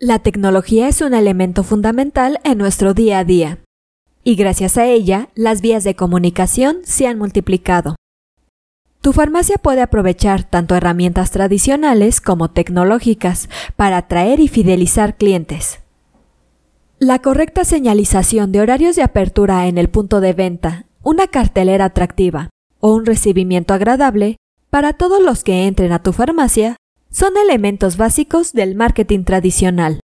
La tecnología es un elemento fundamental en nuestro día a día, y gracias a ella las vías de comunicación se han multiplicado. Tu farmacia puede aprovechar tanto herramientas tradicionales como tecnológicas para atraer y fidelizar clientes. La correcta señalización de horarios de apertura en el punto de venta, una cartelera atractiva o un recibimiento agradable para todos los que entren a tu farmacia son elementos básicos del marketing tradicional.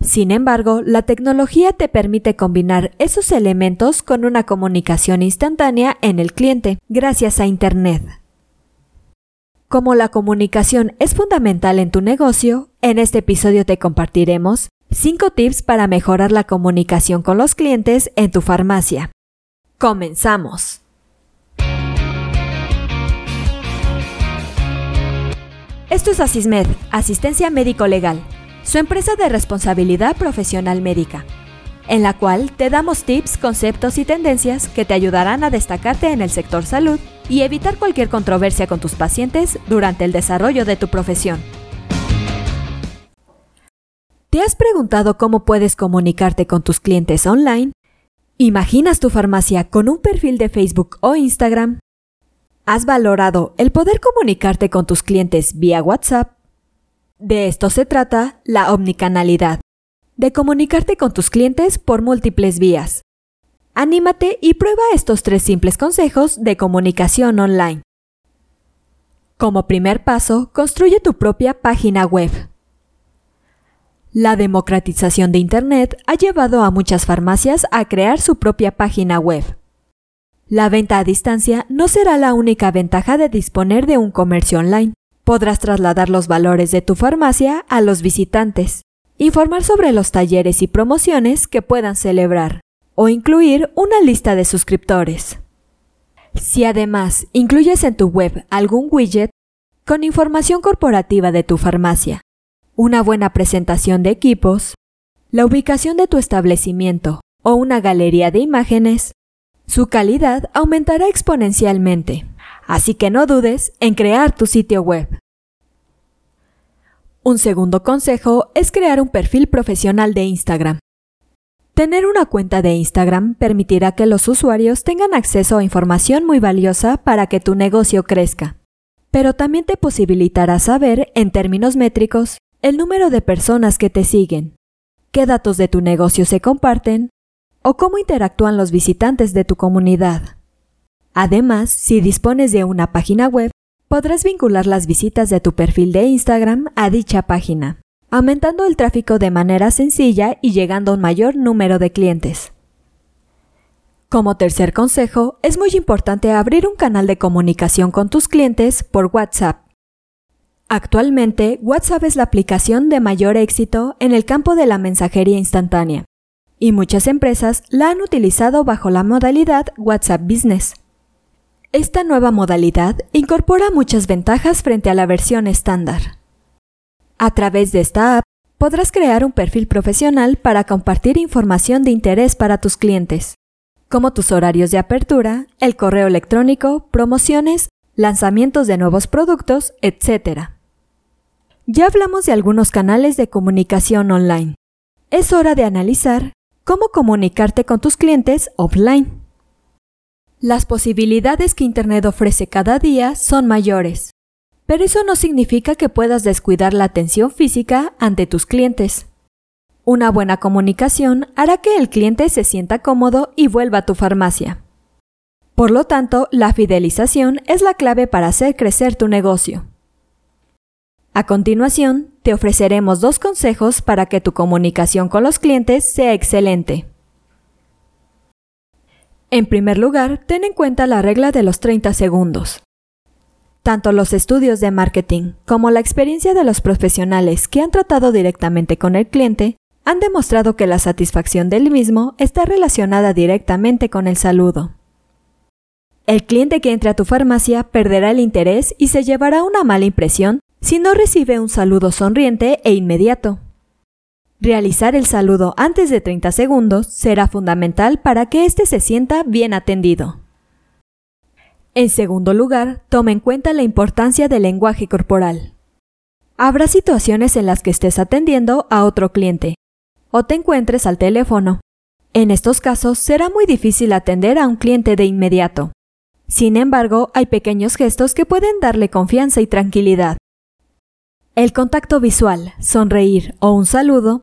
Sin embargo, la tecnología te permite combinar esos elementos con una comunicación instantánea en el cliente gracias a Internet. Como la comunicación es fundamental en tu negocio, en este episodio te compartiremos 5 tips para mejorar la comunicación con los clientes en tu farmacia. Comenzamos. Esto es Asismed, Asistencia Médico Legal, su empresa de responsabilidad profesional médica, en la cual te damos tips, conceptos y tendencias que te ayudarán a destacarte en el sector salud y evitar cualquier controversia con tus pacientes durante el desarrollo de tu profesión. ¿Te has preguntado cómo puedes comunicarte con tus clientes online? ¿Imaginas tu farmacia con un perfil de Facebook o Instagram? ¿Has valorado el poder comunicarte con tus clientes vía WhatsApp? De esto se trata la omnicanalidad, de comunicarte con tus clientes por múltiples vías. Anímate y prueba estos tres simples consejos de comunicación online. Como primer paso, construye tu propia página web. La democratización de Internet ha llevado a muchas farmacias a crear su propia página web. La venta a distancia no será la única ventaja de disponer de un comercio online. Podrás trasladar los valores de tu farmacia a los visitantes, informar sobre los talleres y promociones que puedan celebrar, o incluir una lista de suscriptores. Si además incluyes en tu web algún widget con información corporativa de tu farmacia, una buena presentación de equipos, la ubicación de tu establecimiento o una galería de imágenes, su calidad aumentará exponencialmente, así que no dudes en crear tu sitio web. Un segundo consejo es crear un perfil profesional de Instagram. Tener una cuenta de Instagram permitirá que los usuarios tengan acceso a información muy valiosa para que tu negocio crezca, pero también te posibilitará saber, en términos métricos, el número de personas que te siguen, qué datos de tu negocio se comparten o cómo interactúan los visitantes de tu comunidad. Además, si dispones de una página web, podrás vincular las visitas de tu perfil de Instagram a dicha página, aumentando el tráfico de manera sencilla y llegando a un mayor número de clientes. Como tercer consejo, es muy importante abrir un canal de comunicación con tus clientes por WhatsApp. Actualmente, WhatsApp es la aplicación de mayor éxito en el campo de la mensajería instantánea y muchas empresas la han utilizado bajo la modalidad WhatsApp Business. Esta nueva modalidad incorpora muchas ventajas frente a la versión estándar. A través de esta app podrás crear un perfil profesional para compartir información de interés para tus clientes, como tus horarios de apertura, el correo electrónico, promociones, lanzamientos de nuevos productos, etc. Ya hablamos de algunos canales de comunicación online. Es hora de analizar cómo comunicarte con tus clientes offline. Las posibilidades que Internet ofrece cada día son mayores, pero eso no significa que puedas descuidar la atención física ante tus clientes. Una buena comunicación hará que el cliente se sienta cómodo y vuelva a tu farmacia. Por lo tanto, la fidelización es la clave para hacer crecer tu negocio. A continuación, te ofreceremos dos consejos para que tu comunicación con los clientes sea excelente. En primer lugar, ten en cuenta la regla de los 30 segundos. Tanto los estudios de marketing como la experiencia de los profesionales que han tratado directamente con el cliente han demostrado que la satisfacción del mismo está relacionada directamente con el saludo. El cliente que entre a tu farmacia perderá el interés y se llevará una mala impresión si no recibe un saludo sonriente e inmediato. Realizar el saludo antes de 30 segundos será fundamental para que éste se sienta bien atendido. En segundo lugar, toma en cuenta la importancia del lenguaje corporal. Habrá situaciones en las que estés atendiendo a otro cliente o te encuentres al teléfono. En estos casos será muy difícil atender a un cliente de inmediato. Sin embargo, hay pequeños gestos que pueden darle confianza y tranquilidad. El contacto visual, sonreír o un saludo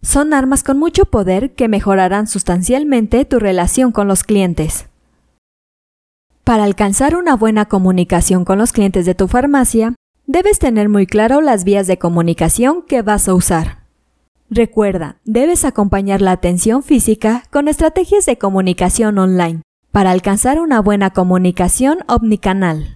son armas con mucho poder que mejorarán sustancialmente tu relación con los clientes. Para alcanzar una buena comunicación con los clientes de tu farmacia, debes tener muy claro las vías de comunicación que vas a usar. Recuerda, debes acompañar la atención física con estrategias de comunicación online para alcanzar una buena comunicación omnicanal.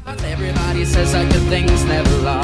Says that good things never last.